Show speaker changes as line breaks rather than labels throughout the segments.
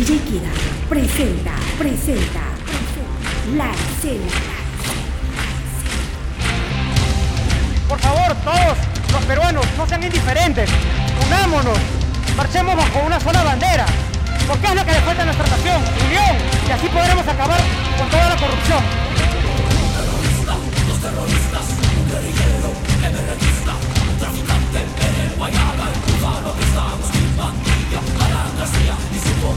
DJ Kira presenta, presenta, la escena.
Por favor, todos los peruanos, no sean indiferentes. Unámonos, marchemos bajo una sola bandera. Porque es lo que le falta a nuestra nación, unión, y así podremos acabar con toda la corrupción.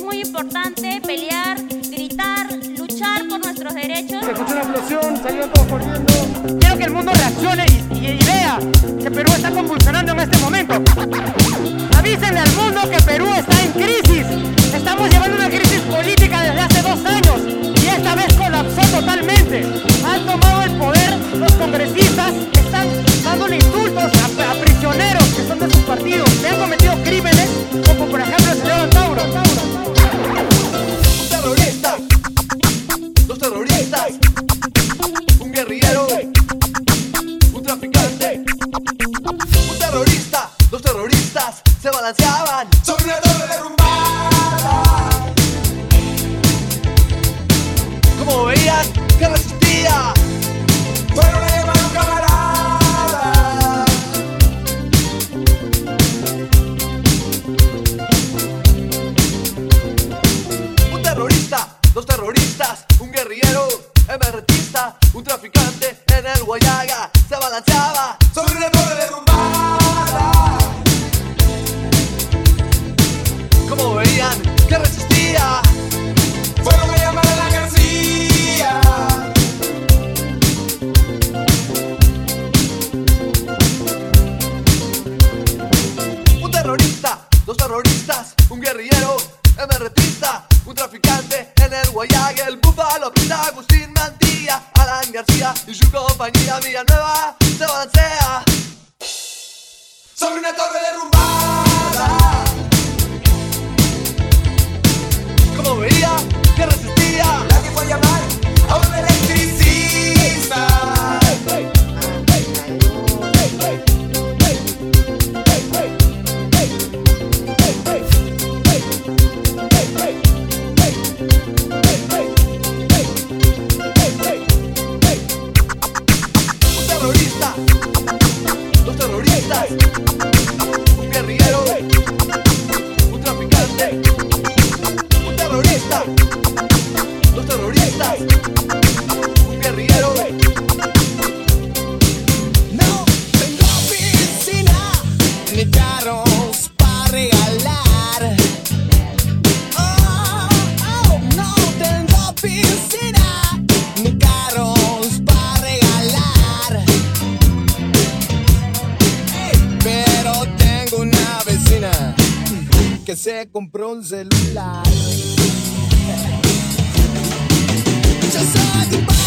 muy importante pelear, gritar, luchar por nuestros derechos.
Se escuchó una explosión, salieron todos corriendo. Quiero que el mundo reaccione y, y- y vea que Perú está convulsionando en este momento. Avísenle al mundo que Perú está en crisis. Estamos llevando una crisis política desde hace dos años y esta vez colapsó totalmente. Han tomado el poder los congresistas que están dándole insultos a, a prisioneros que son de sus partidos, que han cometido crímenes como por ejemplo
compró un celular.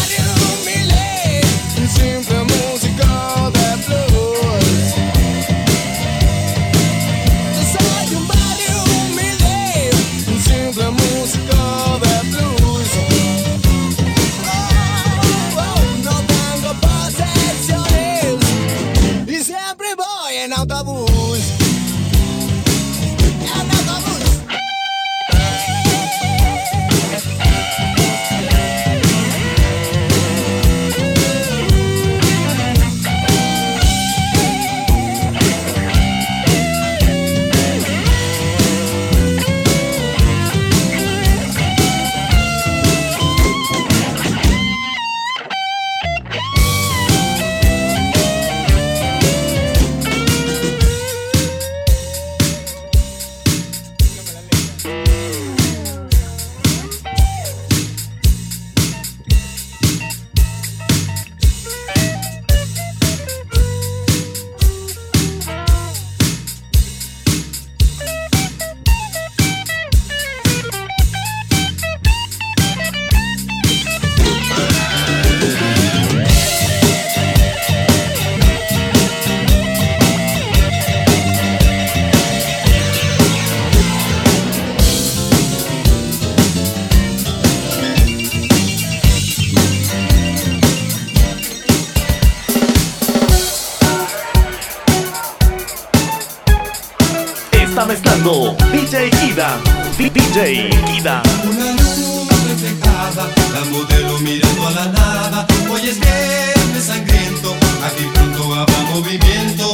está
mezclando DJ Ida, DJ Ida.
Una luz reflejada, la modelo mirando a la nada. Hoy es viernes sangriento, aquí pronto habrá movimiento.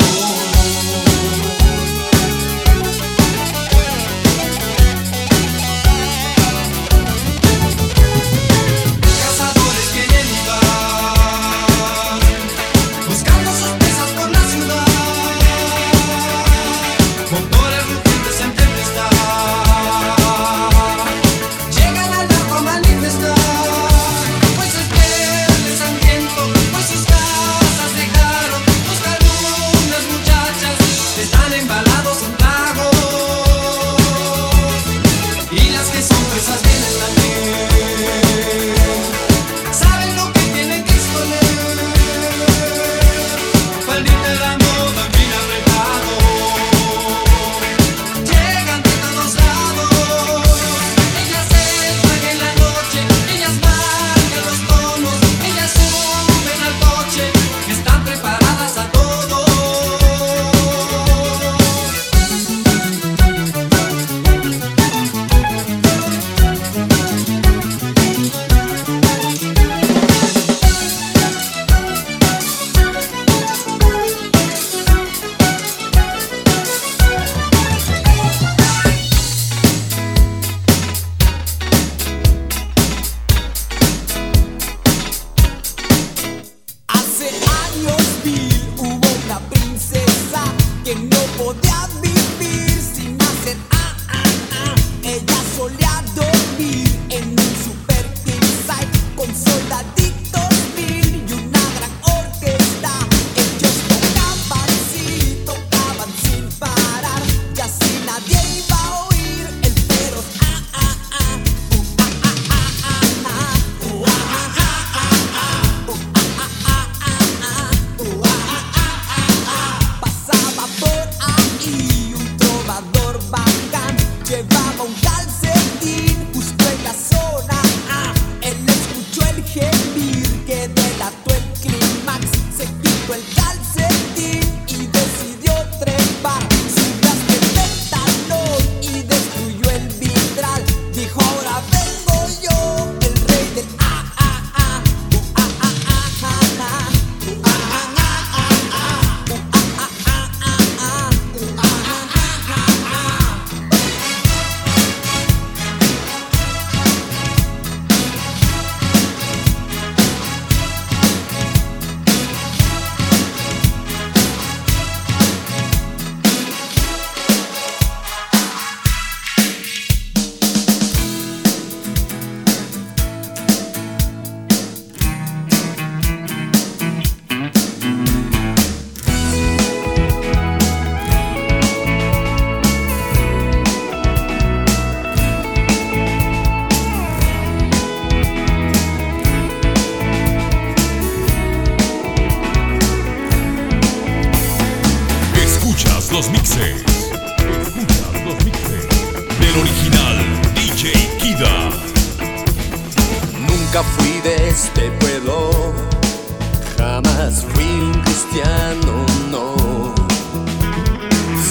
fui un cristiano, no.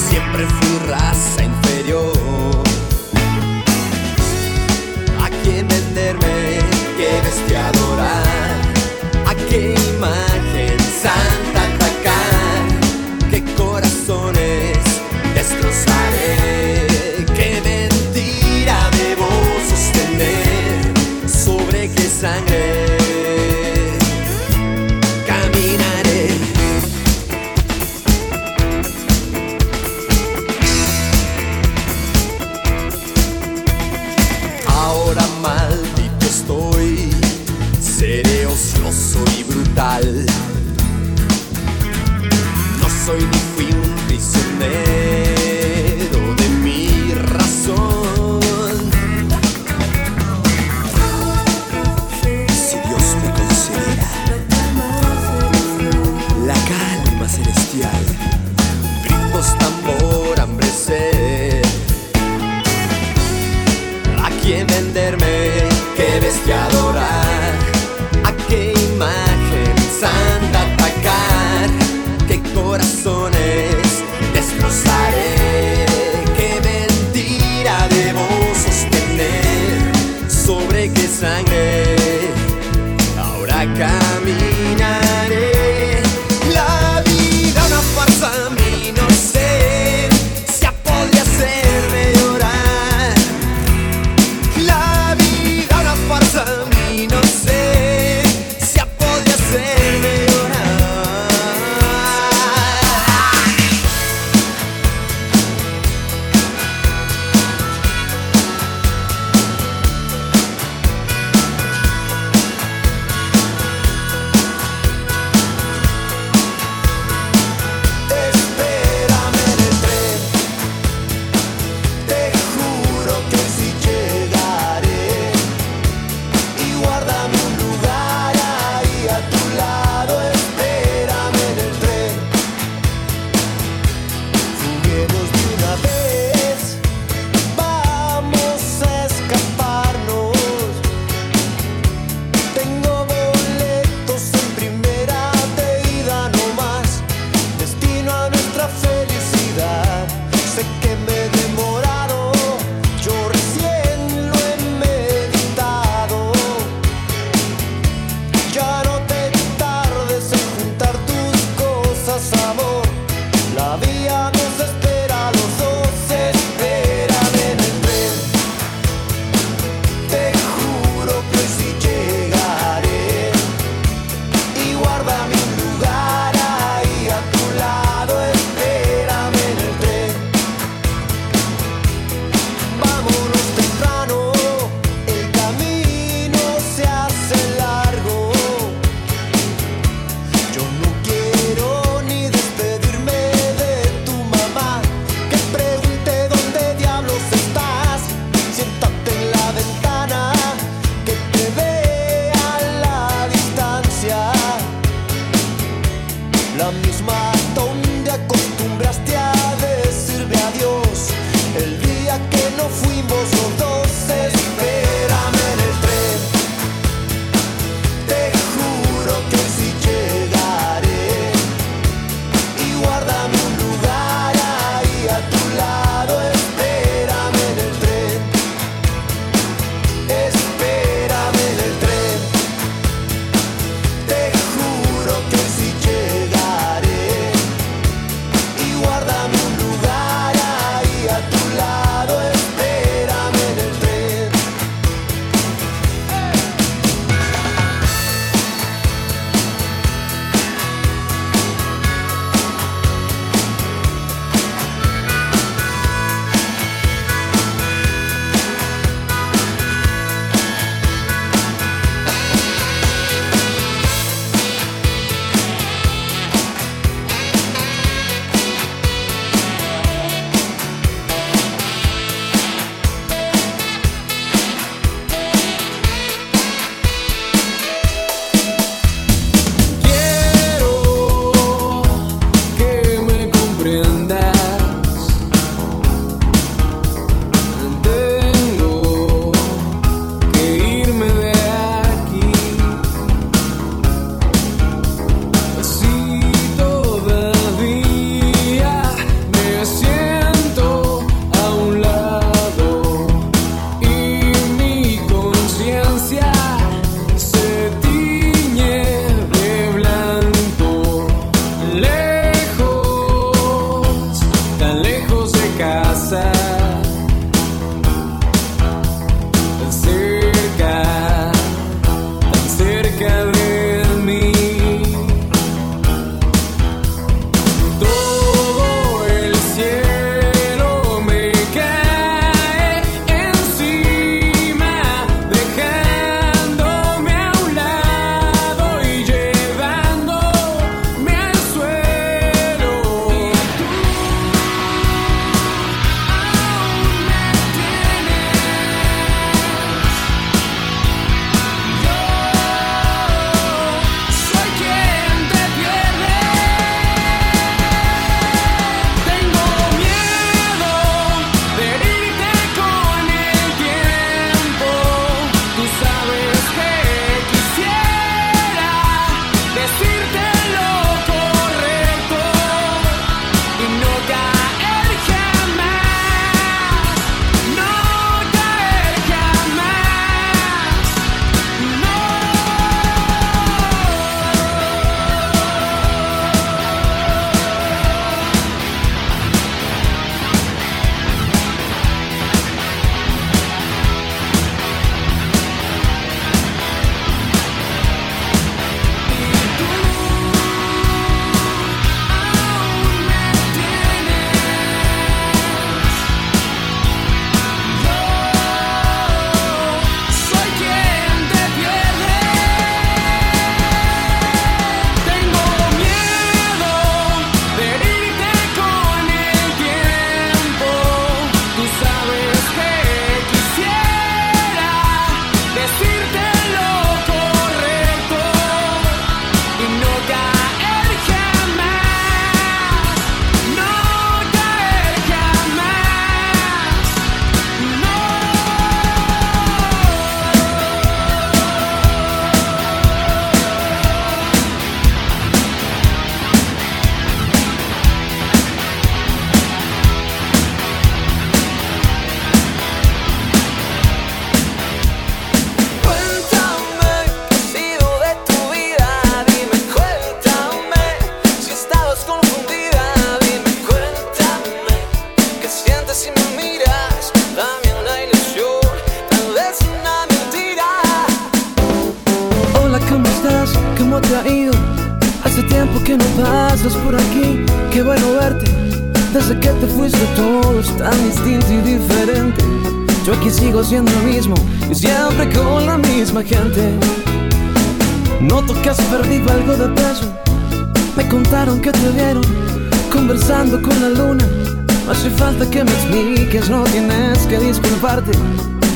Siempre fui raza.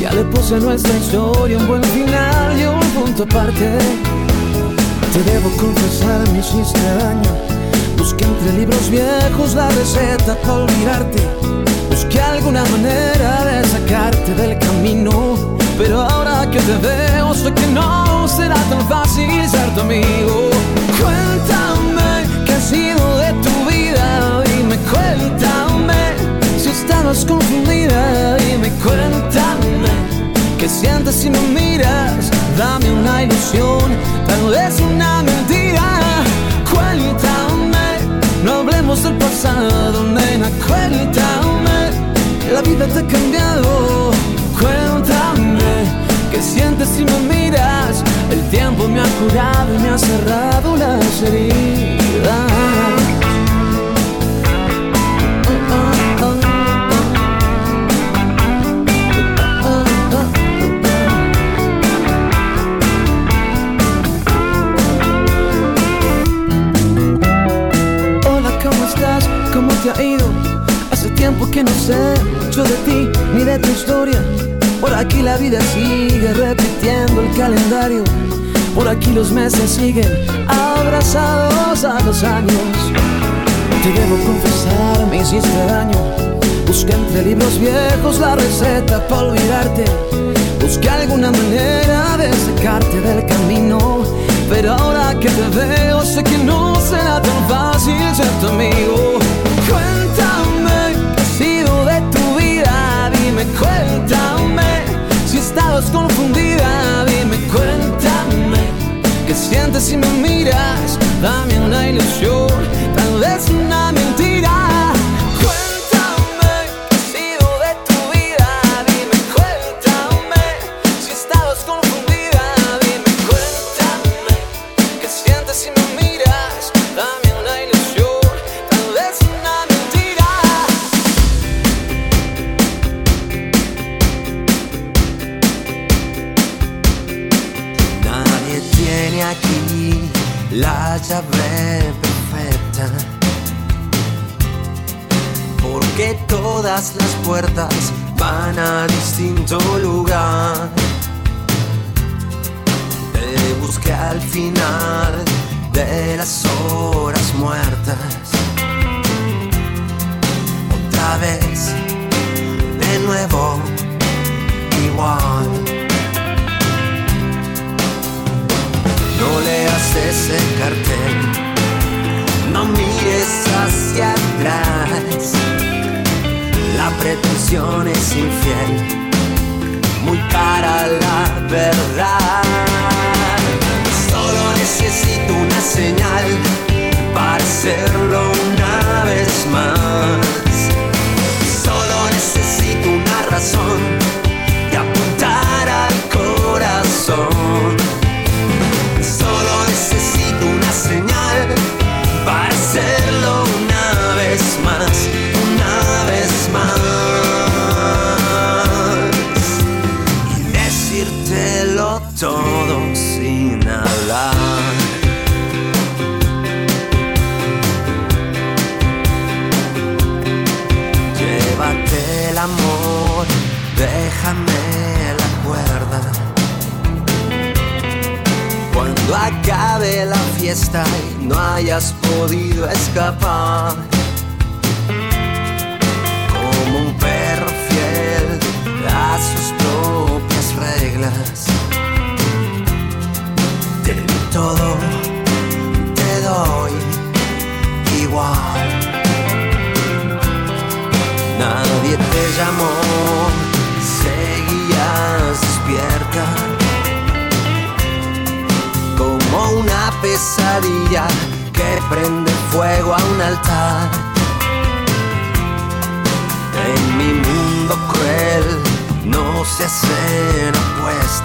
Ya le puse nuestra historia un buen final y un punto aparte. Te debo confesar, me hiciste daño. Busqué entre libros viejos la receta para olvidarte. Busqué alguna manera de sacarte del camino. Pero ahora que te veo, sé que no será tan fácil ser tu amigo. Cuéntame qué ha sido de tu vida. Dime, cuéntame confundida. Dime, cuéntame qué sientes si me miras. Dame una ilusión, tal vez una mentira. Cuéntame, no hablemos del pasado, nena. Cuéntame, la vida te ha cambiado. Cuéntame, qué sientes si me miras. El tiempo me ha curado y me ha cerrado las heridas. Hace tiempo que no sé mucho de ti ni de tu historia. Por aquí la vida sigue repitiendo el calendario. Por aquí los meses siguen abrazados a los años. Te debo confesar, me hiciste daño. Busqué entre libros viejos la receta para olvidarte. Busqué alguna manera de sacarte del camino. Pero ahora que te veo, sé que no será tan fácil ser tu amigo. Cuéntame si estabas confundida. Dime, cuéntame qué sientes si me miras. Dame una ilusión, tal vez una mentira.
Puertas pretensión infiel, muy cara la verdad. Solo necesito una señal para hacerlo una vez más. Solo necesito una razón y no hayas podido escapar. Como un perro fiel a sus propias reglas. Te doy todo, te doy igual. Nadie te llamó, seguías despierta como una pesadilla que prende fuego a un altar. En mi mundo cruel no se hacen apuestas.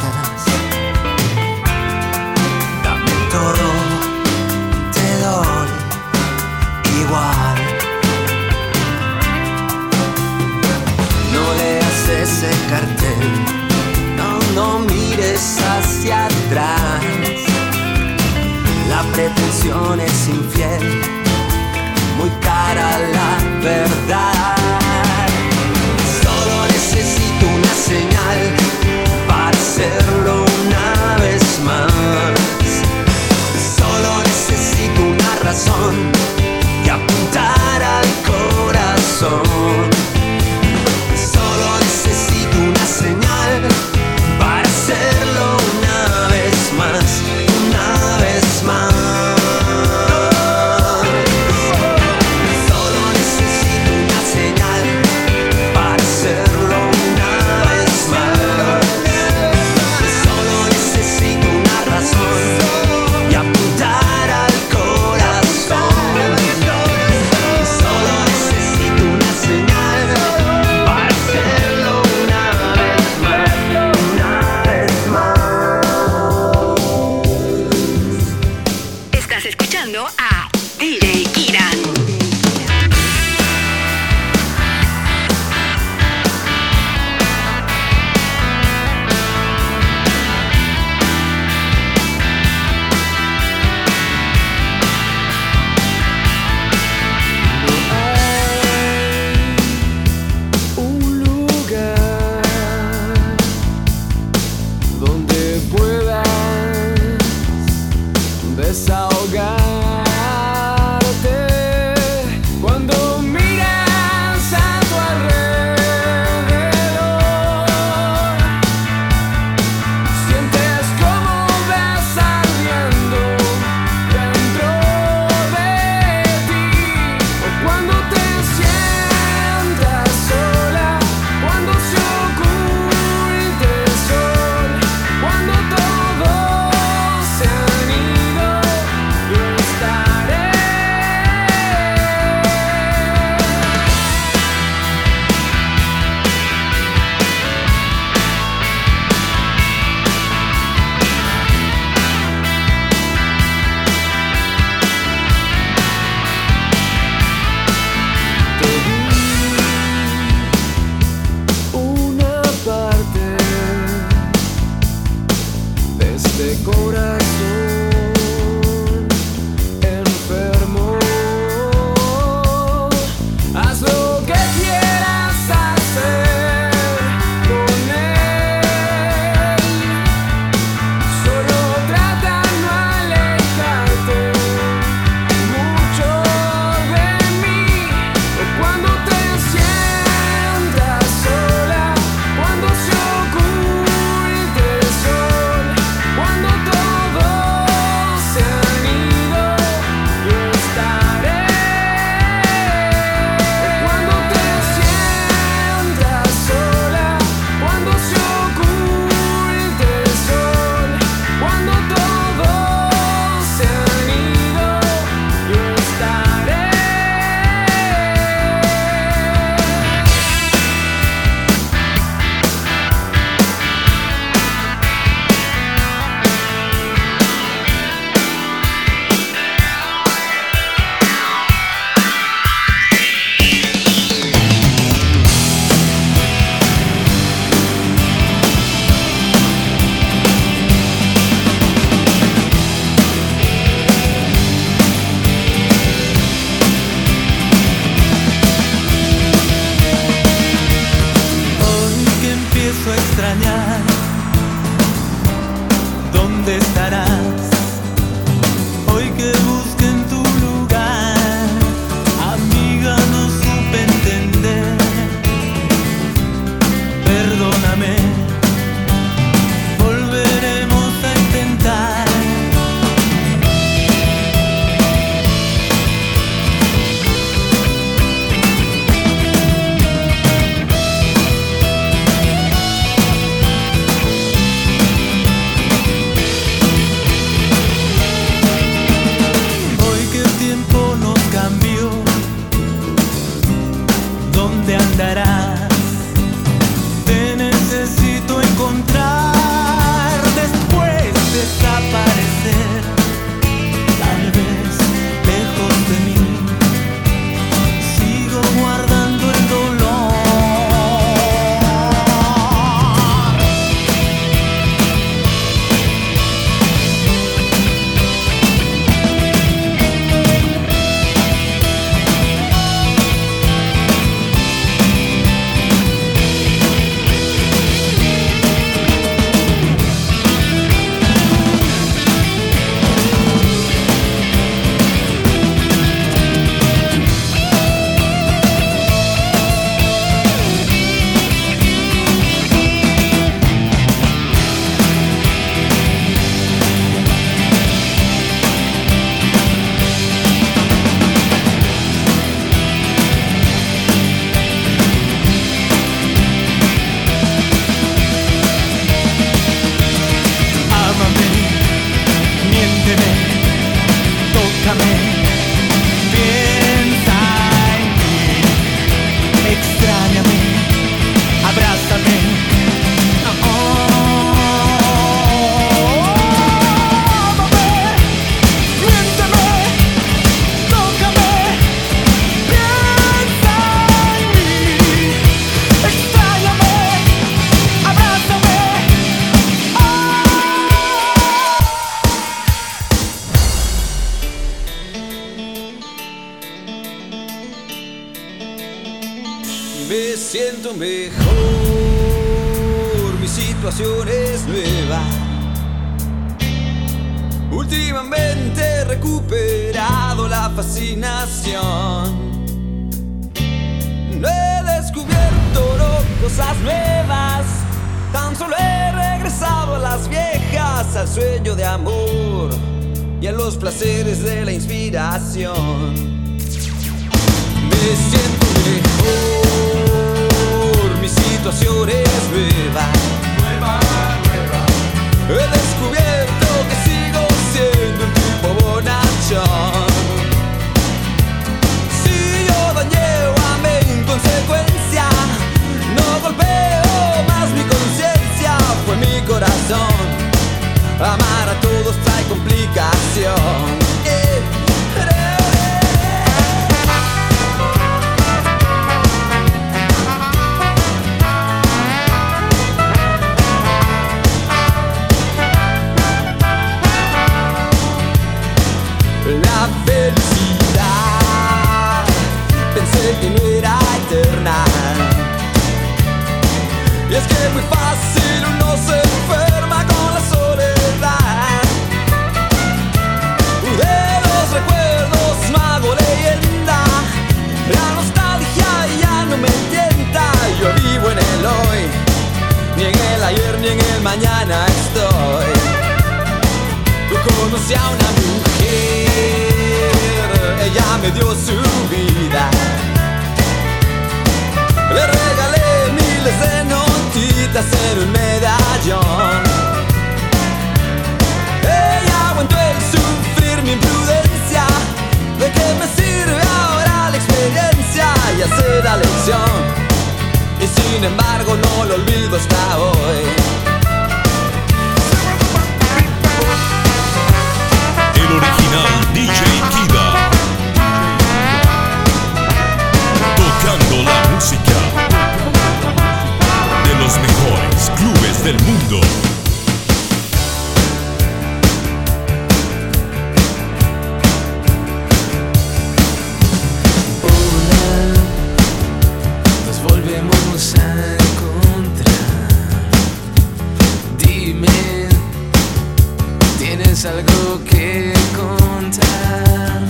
algo que contar.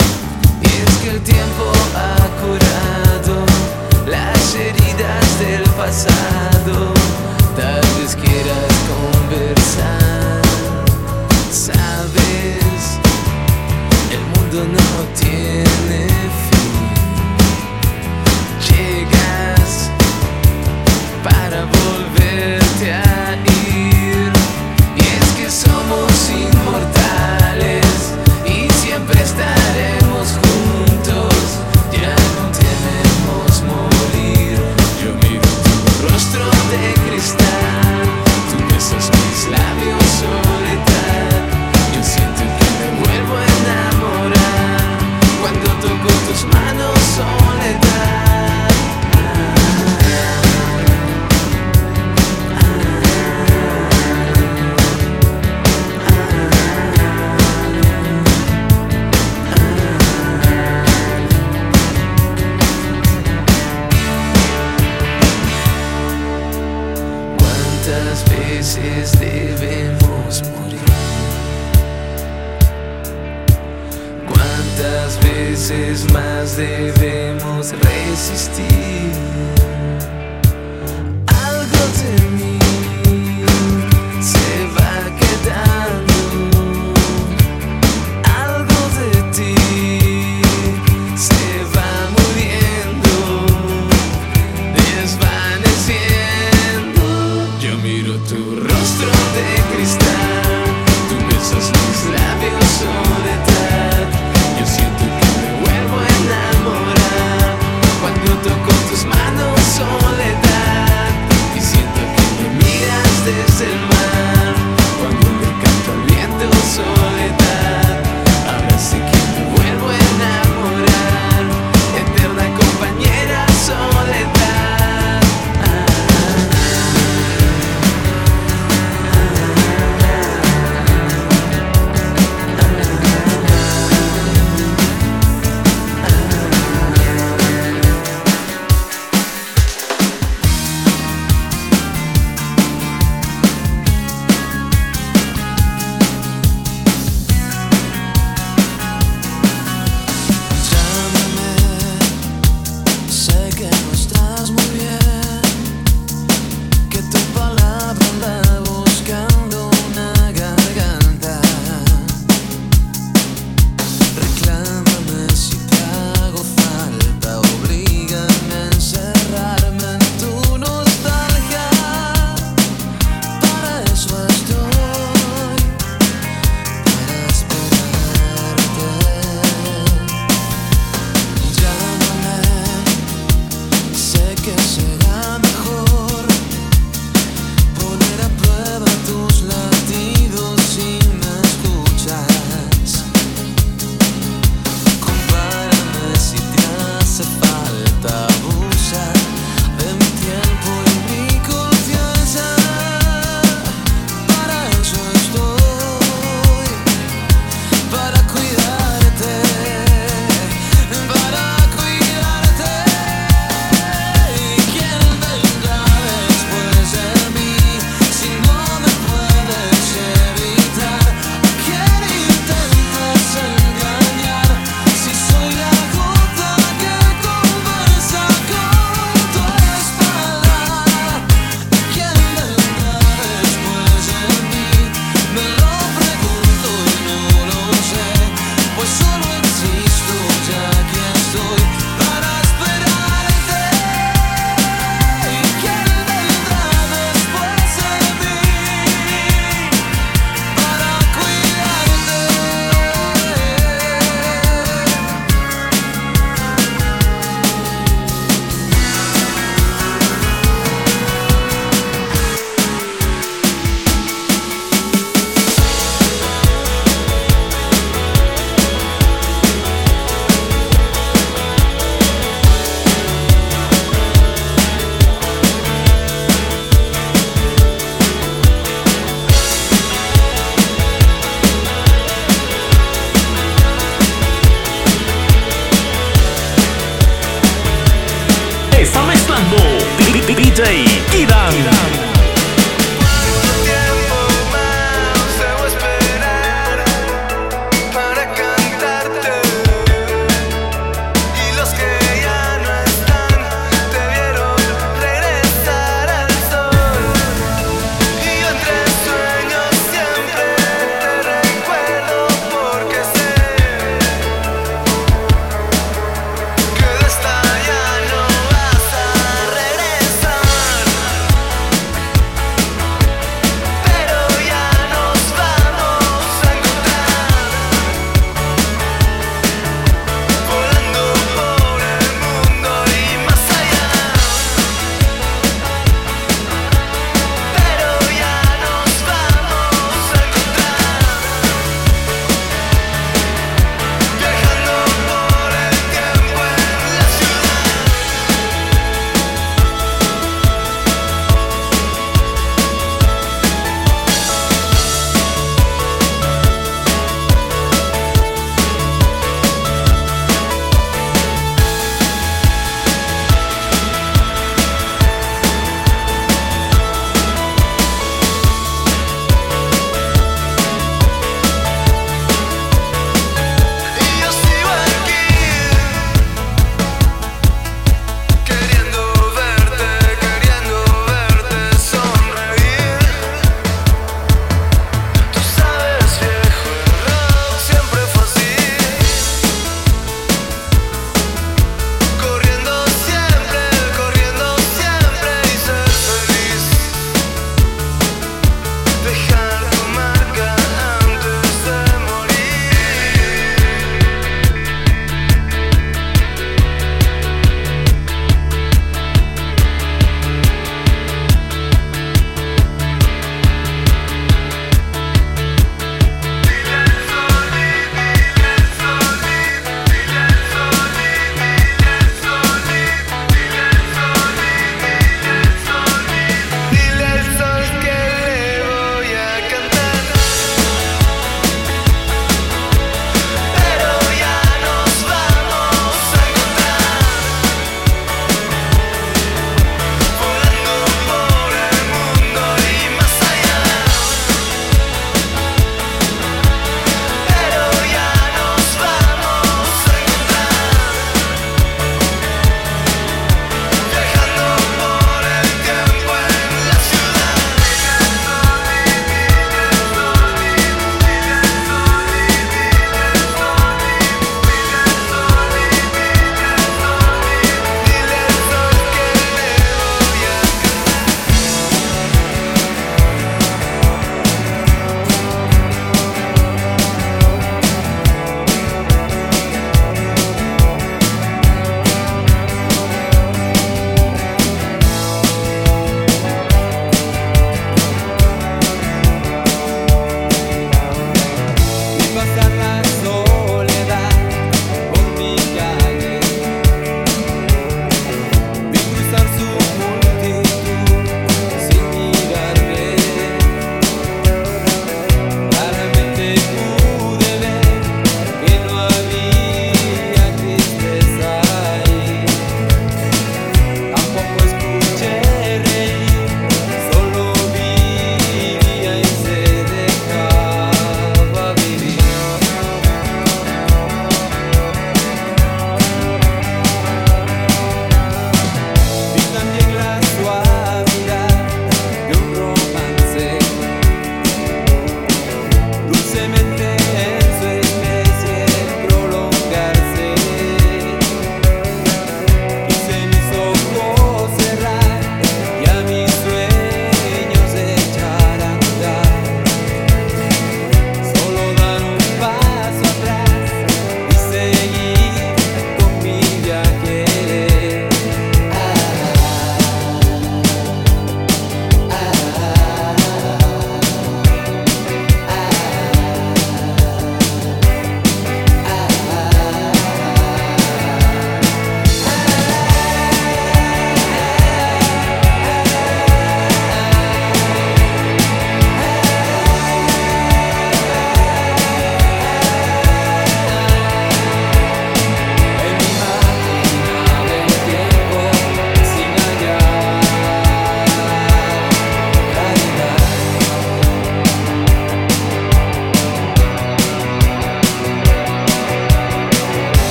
Y es que el tiempo ha curado las heridas del pasado.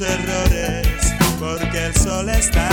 Errores, porque el sol está